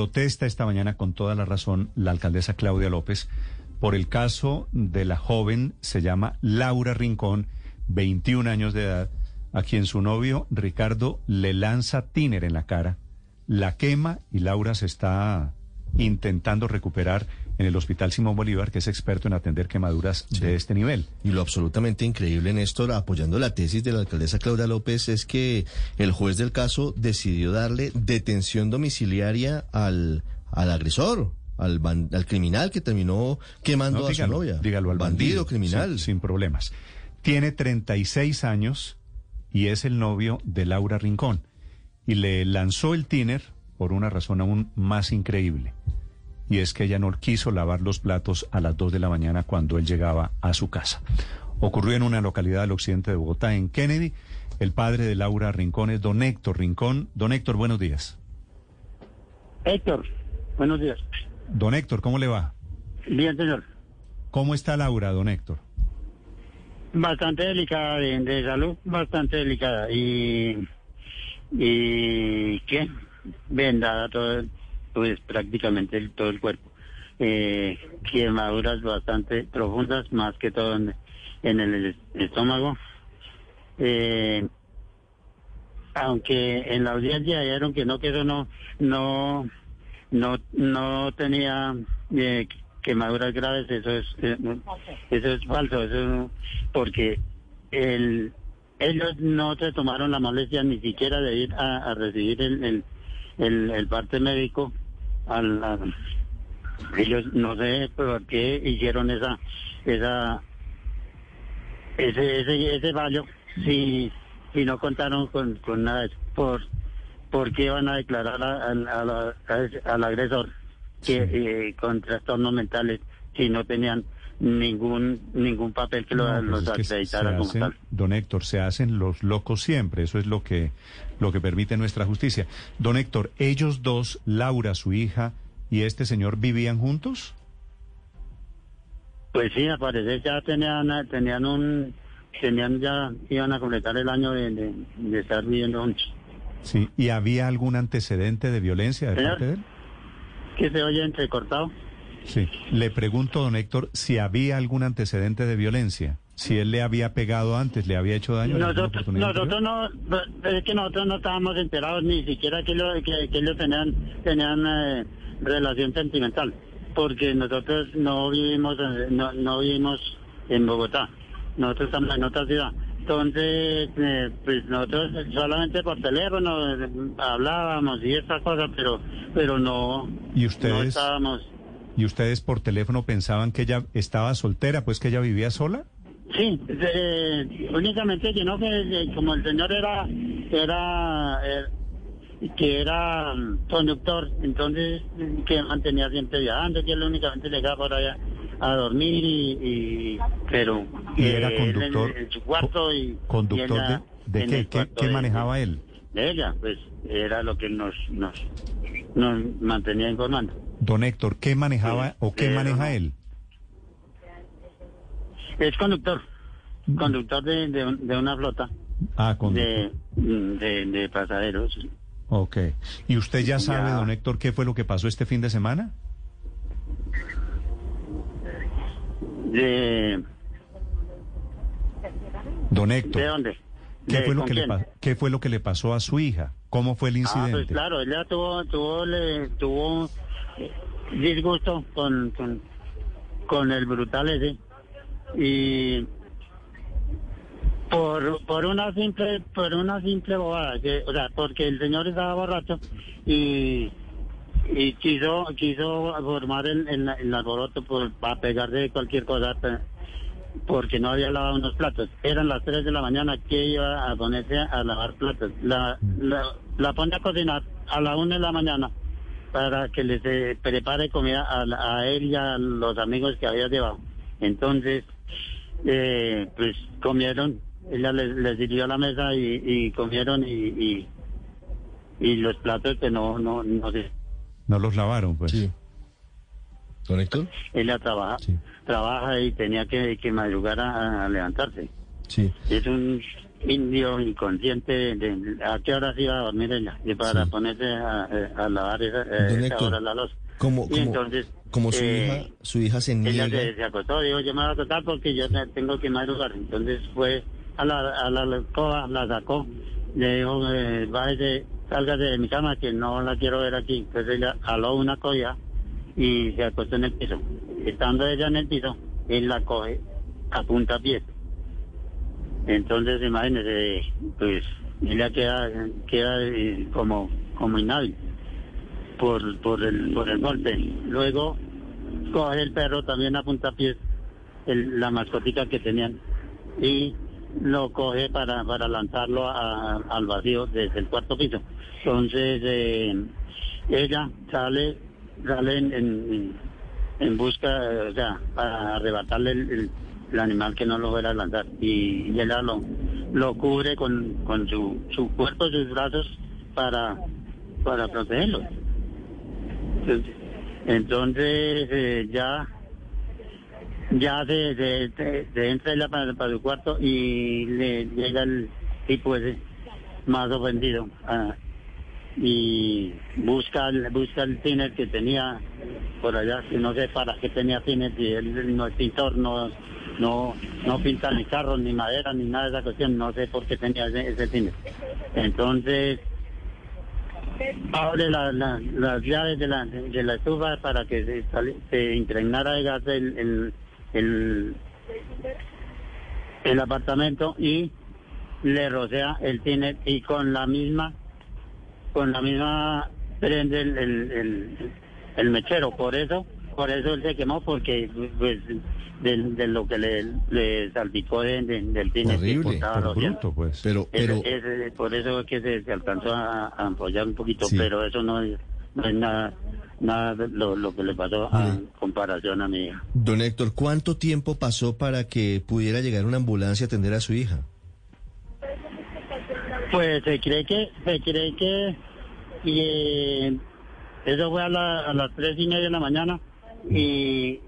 Protesta esta mañana con toda la razón la alcaldesa Claudia López por el caso de la joven, se llama Laura Rincón, 21 años de edad, a quien su novio Ricardo le lanza tiner en la cara, la quema y Laura se está intentando recuperar en el Hospital Simón Bolívar, que es experto en atender quemaduras de este nivel. Y lo absolutamente increíble, Néstor, apoyando la tesis de la alcaldesa Claudia López, es que el juez del caso decidió darle detención domiciliaria al, al agresor. Al, al criminal que terminó quemando a su novia. Dígalo al bandido, criminal. sin problemas. Tiene 36 años y es el novio de Laura Rincón. Y le lanzó el tiner por una razón aún más increíble y es que ella no quiso lavar los platos a las 2 de la mañana cuando él llegaba a su casa. Ocurrió en una localidad del occidente de Bogotá, en Kennedy. El padre de Laura Rincón es don Héctor Rincón. Don Héctor, buenos días. Héctor, buenos días. Don Héctor, ¿cómo le va? Bien, señor. ¿Cómo está Laura, don Héctor? Bastante delicada de, salud, bastante delicada. Y, y ¿qué? Vendada todo, pues prácticamente todo el cuerpo. Eh, quemaduras bastante profundas, más que todo en, el estómago. Eh, aunque en la audiencia dijeron que no, que eso no, no, no, no tenía eh, quemaduras graves, eso es, eh, eso es falso, eso porque el, ellos no se tomaron la molestia ni siquiera de ir a, recibir el, el, el parte médico ellos no sé por qué hicieron esa esa ese ese, ese fallo si si no contaron con, con nada por por qué van a declarar al agresor que eh, con trastornos mentales si no tenían ningún ningún papel que pues los acreditara como tal. Don Héctor, se hacen los locos siempre, eso es lo que lo que permite nuestra justicia. Don Héctor, ellos dos, Laura, su hija, y este señor vivían juntos? Pues sí, al parecer ya tenían tenían un tenían ya iban a completar el año de, estar viviendo juntos. Sí, ¿y había algún antecedente de violencia de parte de él? Que se oye entrecortado. Sí. Le pregunto, don Héctor, si había algún antecedente de violencia. Si él le había pegado antes, le había hecho daño. Nosotros, nosotros no, es que nosotros no estábamos enterados ni siquiera que, lo, que, ellos tenían, tenían eh, relación sentimental, porque nosotros no vivimos, no, no vivimos en Bogotá, nosotros estamos en otra ciudad. Entonces, eh, pues nosotros solamente por teléfono eh, hablábamos y estas cosas, pero, pero no, ¿Y ustedes? no estábamos ¿Y ustedes por teléfono pensaban que ella estaba soltera, pues que ella vivía sola? Sí, únicamente que no, que como el señor era, era, eh, que era mm, conductor, entonces que mantenía siempre viajando, que él únicamente llegaba por allá a dormir y, pero ¿Y era conductor en, su cuarto y conductor de, qué, qué, manejaba él de ella pues era lo que nos nos, nos mantenía informando Don Héctor, ¿qué manejaba o qué maneja él? Es conductor, conductor de, de, una flota. Ah, De, de, pasajeros. Ok. ¿Y usted ya sabe, don Héctor, qué fue lo que pasó este fin de semana? De... Don Héctor. ¿De dónde? ¿Qué, fue lo que le ¿Qué fue lo que le pasó a su hija? ¿Cómo fue el incidente? Ah, pues claro, ella tuvo, tuvo, le, tuvo disgusto con, con, el brutal ese. Y por, por una simple por una simple bobada, que, o sea, porque el señor estaba borracho y, y quiso quiso formar el, el, el alboroto por, para pegar de cualquier cosa porque no había lavado unos platos. Eran las 3 de la mañana que iba a ponerse a lavar platos. La, la, la pone a cocinar a la 1 de la mañana para que les eh, prepare comida a, él y a los amigos que había llevado. Entonces, eh, pues comieron, ella les, les dirigió a la mesa y, comieron y, y, los platos que no, no, no No los lavaron, pues. Sí. Ella trabaja, trabaja y tenía que, que madrugar a, levantarse. Sí. Es un indio inconsciente de, a qué hora se iba a dormir ella y para ponerse a, a lavar esa, Don esa Héctor, hora la losa. Como, Y como, entonces, como su, eh, hija, su hija se Ella niega. se, se acostó, dijo, yo me voy a acostar porque yo te- tengo que madrugar. Entonces fue a la, a la alcoba, la sacó, le dijo, eh, bájese, sálgase de mi cama que no la quiero ver aquí. Entonces ella jaló una colla y se acostó en el piso. Estando ella en el piso, él la coge a punta pie. Entonces imagínese, pues ella queda, queda eh, como, como inhábil por, por, el, por el golpe. Luego coge el perro también a puntapiés, la mascotica que tenían, y lo coge para, para lanzarlo al vacío desde el cuarto piso. Entonces eh, ella sale, sale en, en, busca, o sea, para arrebatarle el- el animal que no lo fuera a lanzar. Y, y ella lo, cubre con, con su, su cuerpo, sus brazos, para, para protegerlo. Entonces, eh, ya ya se, se, se- se entra ella para, para su cuarto y le llega el tipo ese más ofendido ah, y busca busca el tiner que tenía por allá que no sé para qué tenía tiner si él no es pintor no no no pinta ni carros ni madera ni nada de esa cuestión. No sé por qué tenía ese, ese tiner entonces abre la- la- las llaves de la, de la estufa para que se, se impregnara de gas el, el, el, apartamento y le rocea el tiner y con la misma con la misma prende el, el, el mechero. Por eso por eso él se quemó porque pues de, de lo que le, le salpicó de- de- del que Horrible, Por bruto, pues. Pero, pero, por eso es que se, se alcanzó a, a apoyar un poquito, Sí. pero eso no es, no es nada, nada de lo, lo que le pasó a Mire. comparación a mi hija. don Héctor, ¿cuánto tiempo pasó para que pudiera llegar una ambulancia a atender a su hija? Pues se cree que, se cree que, y, eh, eso fue a, la- a las tres y media de la mañana y,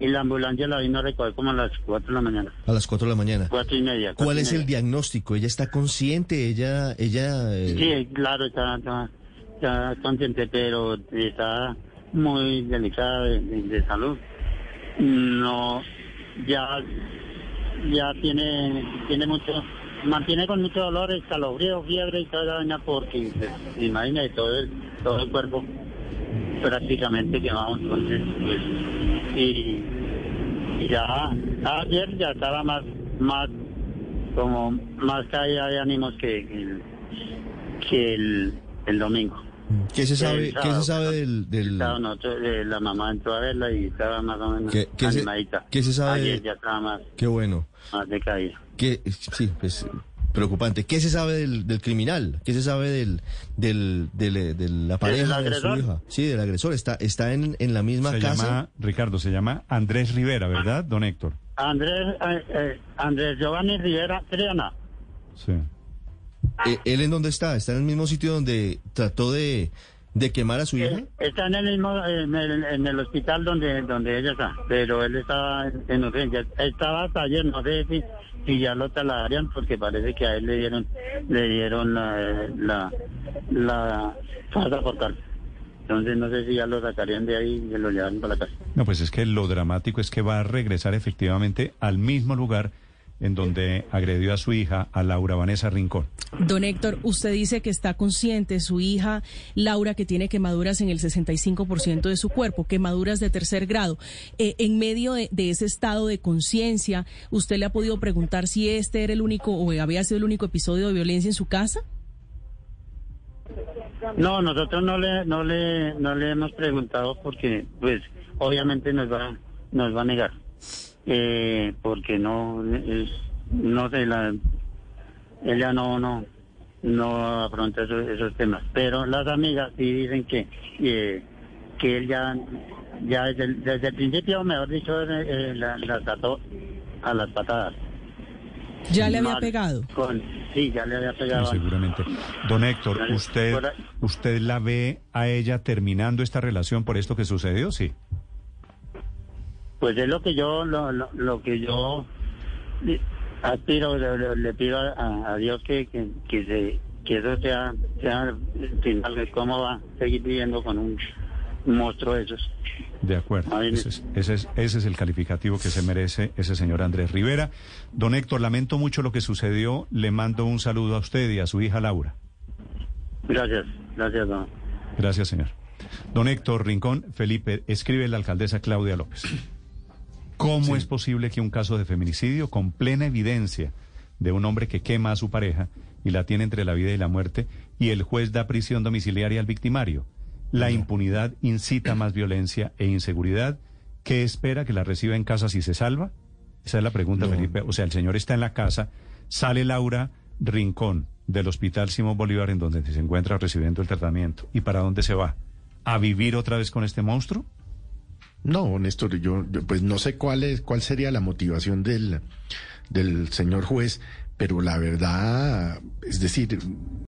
y la ambulancia la vino a recoger como a las cuatro de la mañana, A las 4 de la mañana. cuatro y media. ¿Cuál y es el diagnóstico? ¿Ella está consciente? ¿Ella, ella... eh, Sí, claro, está, está, está consciente, pero está muy delicada de, de- de salud. No, ya, ya tiene, tiene mucho, mantiene con mucho dolor, escalofrío, fiebre y toda la vaina porque, pues, imagínate, todo el, todo el cuerpo prácticamente quemado, entonces, pues, y, y ya, ayer ya estaba más, más, como más caída de ánimos que, que el, que el, el domingo. ¿Qué se sabe, El ¿qué se sábado. sabe del... eh, la mamá entró a verla y estaba más o menos ¿Qué- qué se- animadita. qué se sabe Ayer de- ya estaba más, Qué bueno. más decaída. ¿Qué, sí, pues preocupante. ¿Qué se sabe del, del criminal? ¿Qué se sabe del, del, del- de la pareja de su hija? Sí, del agresor. ¿Está, está en, en la misma Se casa? llama, Ricardo, se llama Andrés Rivera, ¿verdad, don Héctor? Andrés, eh, eh, Andrés Giovanni Rivera Triana. Sí. Eh, ¿Él en dónde está? ¿Está en el mismo sitio donde trató de, de quemar a su hija? Eh, Está en el mismo, en el, en el hospital donde donde ella está, pero él estaba en, en urgencia. Estaba hasta ayer, no sé si, si ya lo trasladarían porque parece que a él le dieron le dieron la la, la casa por cárcel. Entonces no sé si ya lo sacarían de ahí y lo llevaron para la casa. No, pues es que lo dramático es que va a regresar efectivamente al mismo lugar en donde agredió a su hija, a Laura Vanessa Rincón. Don Héctor, usted dice que está consciente su hija Laura que tiene quemaduras en el 65% de su cuerpo, quemaduras de tercer grado. Eh, en medio de, de ese estado de conciencia, ¿usted le ha podido preguntar si este era el único o había sido el único episodio de violencia en su casa? No, nosotros no le no le no le hemos preguntado porque pues obviamente nos va nos va a negar. Eh, porque no es no sé la ella no no no afronta esos, esos temas, pero las amigas sí dicen que eh, que él ya ya desde el, desde el principio, mejor dicho, eh, eh, la, la trató a las patadas. ¿Ya le había Mal. pegado? Con, sí, ya le había Sí, pegado. seguramente. Don Héctor, ¿usted. ¿usted la ve a ella terminando esta relación por esto que sucedió? Sí. Pues es lo que yo, lo, lo, lo que yo, aspiro, le, le pido a, a Dios que, que, que, se, que eso sea, sea final cómo va a seguir viviendo con un monstruo de esos. De acuerdo. Ese es, ese, es, ese es el calificativo que se merece ese señor Andrés Rivera. Don Héctor, lamento mucho lo que sucedió. Le mando un saludo a usted y a su hija Laura. Gracias, gracias, don. Gracias, señor. Don Héctor Rincón, Felipe, escribe la alcaldesa Claudia López. ¿Cómo es posible que un caso de feminicidio con plena evidencia de un hombre que quema a su pareja y la tiene entre la vida y la muerte y el juez da prisión domiciliaria al victimario? La impunidad incita más violencia e inseguridad. ¿Qué espera que la reciba en casa si se salva? Esa es la pregunta, Felipe. O sea, el señor está en la casa, sale Laura Rincón del Hospital Simón Bolívar en donde se encuentra recibiendo el tratamiento. ¿Y para dónde se va? ¿A vivir otra vez con este monstruo? No, Néstor, yo yo, pues no sé cuál es cuál sería la motivación del del señor juez, pero la verdad, es decir,